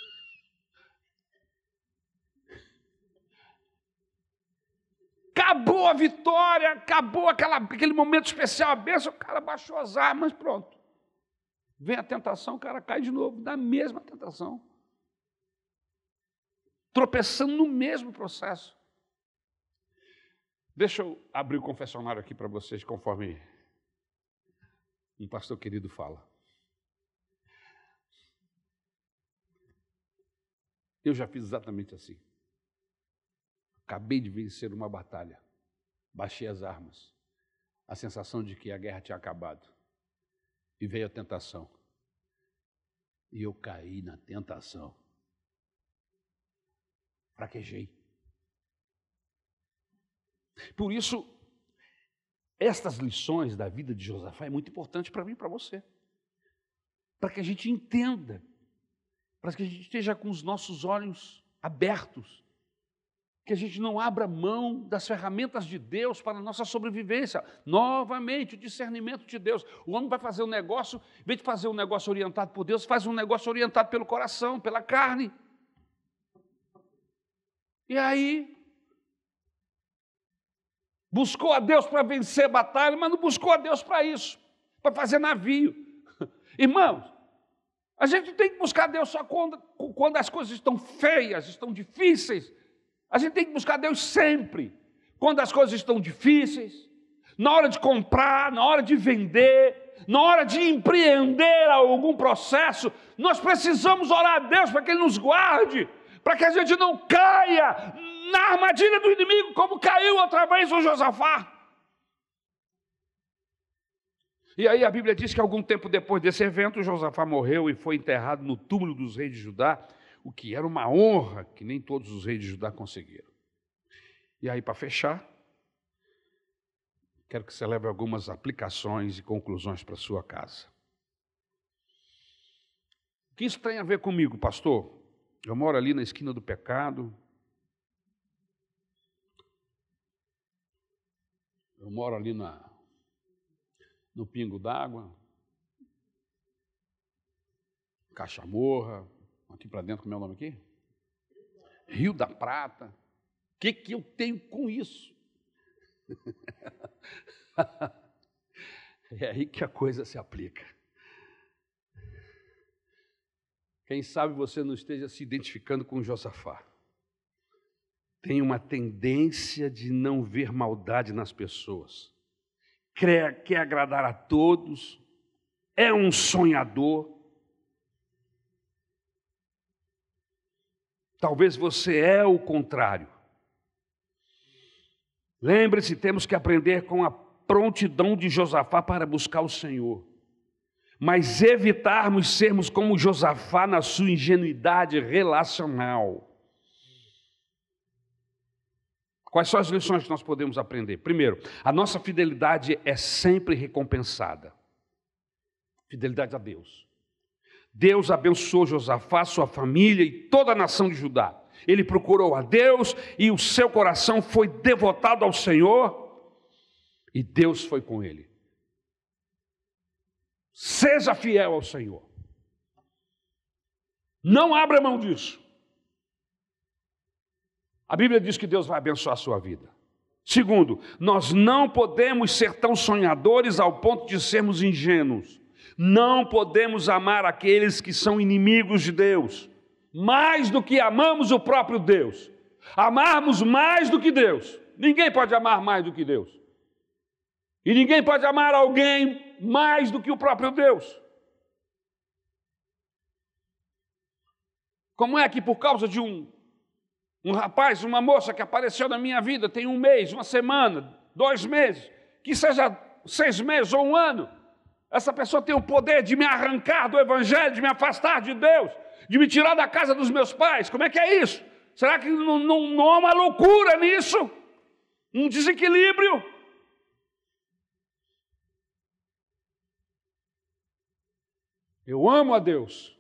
acabou a vitória, acabou aquela, aquele momento especial, a bênção, o cara baixou as armas, pronto. Vem a tentação, o cara cai de novo, da mesma tentação. Tropeçando no mesmo processo. Deixa eu abrir o confessionário aqui para vocês, conforme um pastor querido fala. Eu já fiz exatamente assim. Acabei de vencer uma batalha, baixei as armas, a sensação de que a guerra tinha acabado, e veio a tentação. E eu caí na tentação. Fraquejei. Por isso, estas lições da vida de Josafá é muito importante para mim e para você. Para que a gente entenda, para que a gente esteja com os nossos olhos abertos, que a gente não abra mão das ferramentas de Deus para a nossa sobrevivência. Novamente, o discernimento de Deus. O homem vai fazer um negócio, em vez de fazer um negócio orientado por Deus, faz um negócio orientado pelo coração, pela carne. E aí, Buscou a Deus para vencer a batalha, mas não buscou a Deus para isso, para fazer navio. <laughs> Irmãos, a gente tem que buscar Deus só quando, quando as coisas estão feias, estão difíceis. A gente tem que buscar Deus sempre. Quando as coisas estão difíceis, na hora de comprar, na hora de vender, na hora de empreender algum processo, nós precisamos orar a Deus para que Ele nos guarde, para que a gente não caia na armadilha do inimigo, como caiu outra vez o Josafá. E aí a Bíblia diz que algum tempo depois desse evento, Josafá morreu e foi enterrado no túmulo dos reis de Judá, o que era uma honra que nem todos os reis de Judá conseguiram. E aí, para fechar, quero que você leve algumas aplicações e conclusões para sua casa. O que isso tem a ver comigo, pastor? Eu moro ali na esquina do pecado. Eu moro ali na, no Pingo d'Água, Cachamorra, aqui para dentro, como é o nome aqui? Rio da Prata. O que, que eu tenho com isso? <laughs> é aí que a coisa se aplica. Quem sabe você não esteja se identificando com Josafá. Tem uma tendência de não ver maldade nas pessoas quer, quer agradar a todos, é um sonhador. Talvez você é o contrário. Lembre-se, temos que aprender com a prontidão de Josafá para buscar o Senhor, mas evitarmos sermos como Josafá na sua ingenuidade relacional. Quais são as lições que nós podemos aprender? Primeiro, a nossa fidelidade é sempre recompensada. Fidelidade a Deus. Deus abençoou Josafá, sua família e toda a nação de Judá. Ele procurou a Deus e o seu coração foi devotado ao Senhor e Deus foi com ele. Seja fiel ao Senhor. Não abra mão disso. A Bíblia diz que Deus vai abençoar a sua vida. Segundo, nós não podemos ser tão sonhadores ao ponto de sermos ingênuos. Não podemos amar aqueles que são inimigos de Deus, mais do que amamos o próprio Deus. Amarmos mais do que Deus. Ninguém pode amar mais do que Deus. E ninguém pode amar alguém mais do que o próprio Deus. Como é que por causa de um um rapaz, uma moça que apareceu na minha vida tem um mês, uma semana, dois meses, que seja seis meses ou um ano. Essa pessoa tem o poder de me arrancar do Evangelho, de me afastar de Deus, de me tirar da casa dos meus pais. Como é que é isso? Será que não, não, não há uma loucura nisso? Um desequilíbrio? Eu amo a Deus,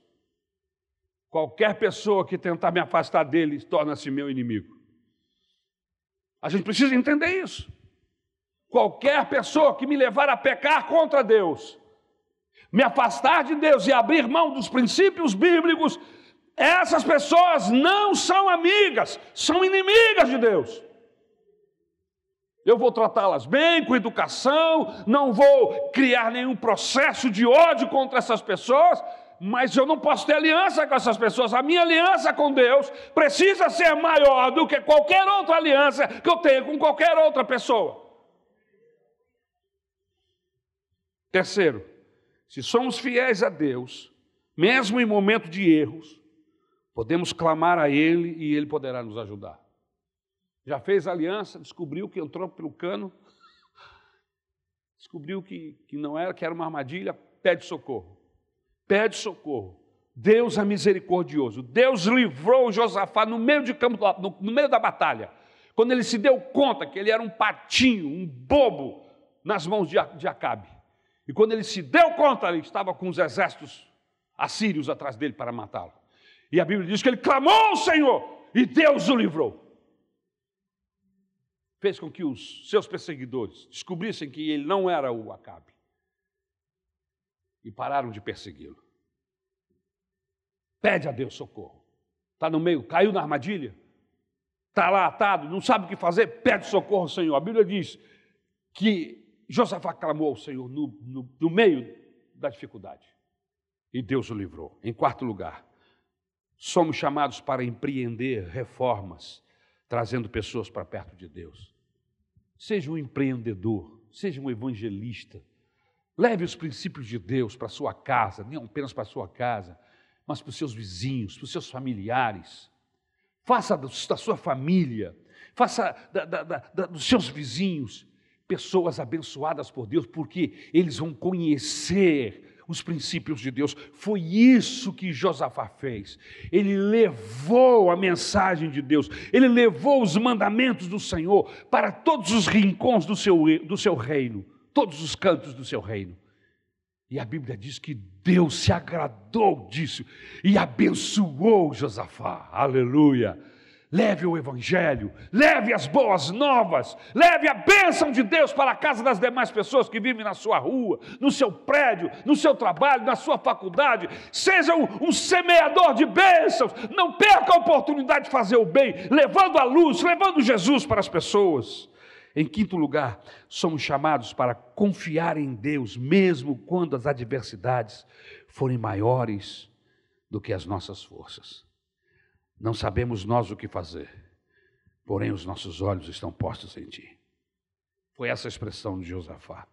Qualquer pessoa que tentar me afastar dele torna-se meu inimigo. A gente precisa entender isso. Qualquer pessoa que me levar a pecar contra Deus, me afastar de Deus e abrir mão dos princípios bíblicos, essas pessoas não são amigas, são inimigas de Deus. Eu vou tratá-las bem, com educação, não vou criar nenhum processo de ódio contra essas pessoas, mas eu não posso ter aliança com essas pessoas. A minha aliança com Deus precisa ser maior do que qualquer outra aliança que eu tenha com qualquer outra pessoa. Terceiro, se somos fiéis a Deus, mesmo em momento de erros, podemos clamar a Ele e Ele poderá nos ajudar. Já fez aliança, descobriu que entrou pelo cano, descobriu que, que não era, que era uma armadilha, pede socorro pede socorro. Deus é misericordioso. Deus livrou Josafá no meio, de campo, no, no meio da batalha. Quando ele se deu conta que ele era um patinho, um bobo, nas mãos de, de Acabe. E quando ele se deu conta, ele estava com os exércitos assírios atrás dele para matá-lo. E a Bíblia diz que ele clamou ao Senhor e Deus o livrou. Fez com que os seus perseguidores descobrissem que ele não era o Acabe e pararam de persegui-lo. Pede a Deus socorro. Está no meio, caiu na armadilha? está lá atado, não sabe o que fazer, pede socorro ao Senhor. A Bíblia diz que Josafá clamou ao Senhor no, no, no meio da dificuldade. E Deus o livrou. Em quarto lugar, somos chamados para empreender reformas, trazendo pessoas para perto de Deus. Seja um empreendedor, seja um evangelista. Leve os princípios de Deus para a sua casa, não apenas para a sua casa, mas para os seus vizinhos, para os seus familiares. Faça da sua família, faça da, da, da, dos seus vizinhos pessoas abençoadas por Deus, porque eles vão conhecer os princípios de Deus. Foi isso que Josafá fez. Ele levou a mensagem de Deus, ele levou os mandamentos do Senhor para todos os rincões do seu, do seu reino, todos os cantos do seu reino. E a Bíblia diz que Deus se agradou disso e abençoou Josafá. Aleluia. Leve o Evangelho, leve as boas novas, leve a bênção de Deus para a casa das demais pessoas que vivem na sua rua, no seu prédio, no seu trabalho, na sua faculdade. Seja um, um semeador de bênçãos, não perca a oportunidade de fazer o bem, levando a luz, levando Jesus para as pessoas. Em quinto lugar, somos chamados para confiar em Deus, mesmo quando as adversidades forem maiores do que as nossas forças. Não sabemos nós o que fazer, porém os nossos olhos estão postos em Ti. Foi essa a expressão de Josafá.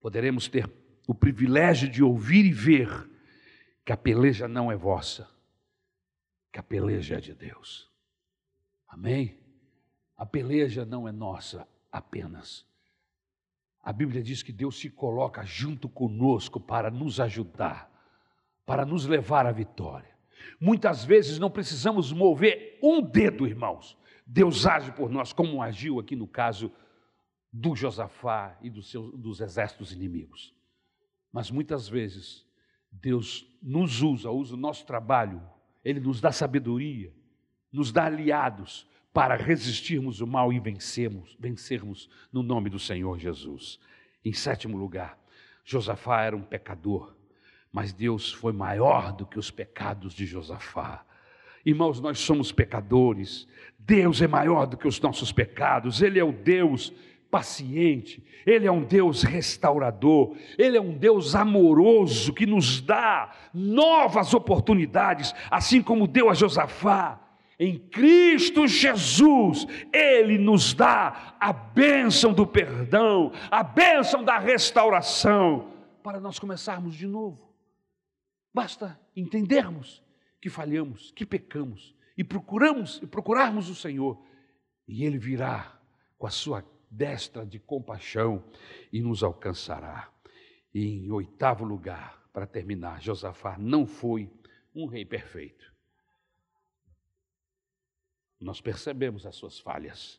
Poderemos ter o privilégio de ouvir e ver que a peleja não é vossa, que a peleja é de Deus. Amém? A peleja não é nossa apenas. A Bíblia diz que Deus se coloca junto conosco para nos ajudar, para nos levar à vitória. Muitas vezes não precisamos mover um dedo, irmãos. Deus age por nós, como agiu aqui no caso do Josafá e dos, seus, dos exércitos inimigos. Mas muitas vezes Deus nos usa, usa o nosso trabalho, Ele nos dá sabedoria, nos dá aliados para resistirmos o mal e vencermos, vencermos no nome do Senhor Jesus. Em sétimo lugar, Josafá era um pecador, mas Deus foi maior do que os pecados de Josafá. Irmãos, nós somos pecadores, Deus é maior do que os nossos pecados, Ele é o Deus paciente, Ele é um Deus restaurador, Ele é um Deus amoroso que nos dá novas oportunidades, assim como deu a Josafá. Em Cristo Jesus, Ele nos dá a bênção do perdão, a bênção da restauração, para nós começarmos de novo. Basta entendermos que falhamos, que pecamos, e procuramos e procurarmos o Senhor, e Ele virá com a sua destra de compaixão e nos alcançará. E em oitavo lugar, para terminar, Josafá não foi um rei perfeito nós percebemos as suas falhas.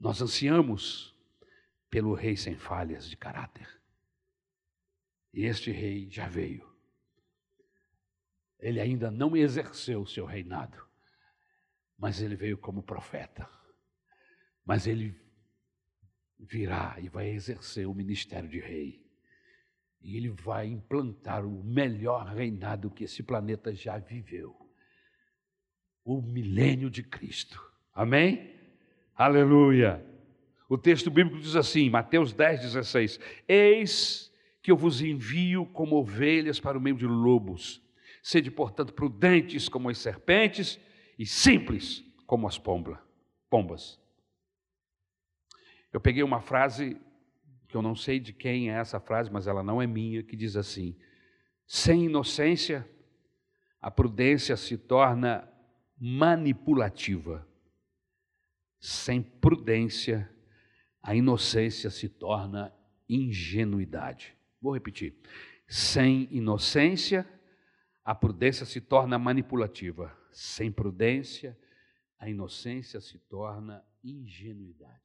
Nós ansiamos pelo rei sem falhas de caráter. E este rei já veio. Ele ainda não exerceu o seu reinado, mas ele veio como profeta. Mas ele virá e vai exercer o ministério de rei. E ele vai implantar o melhor reinado que esse planeta já viveu o milênio de Cristo. Amém? Aleluia. O texto bíblico diz assim, Mateus 10, 16: Eis que eu vos envio como ovelhas para o meio de lobos. Sede, portanto, prudentes como as serpentes e simples como as pombas. Eu peguei uma frase que eu não sei de quem é essa frase, mas ela não é minha, que diz assim: Sem inocência, a prudência se torna manipulativa. Sem prudência, a inocência se torna ingenuidade. Vou repetir. Sem inocência, a prudência se torna manipulativa. Sem prudência, a inocência se torna ingenuidade.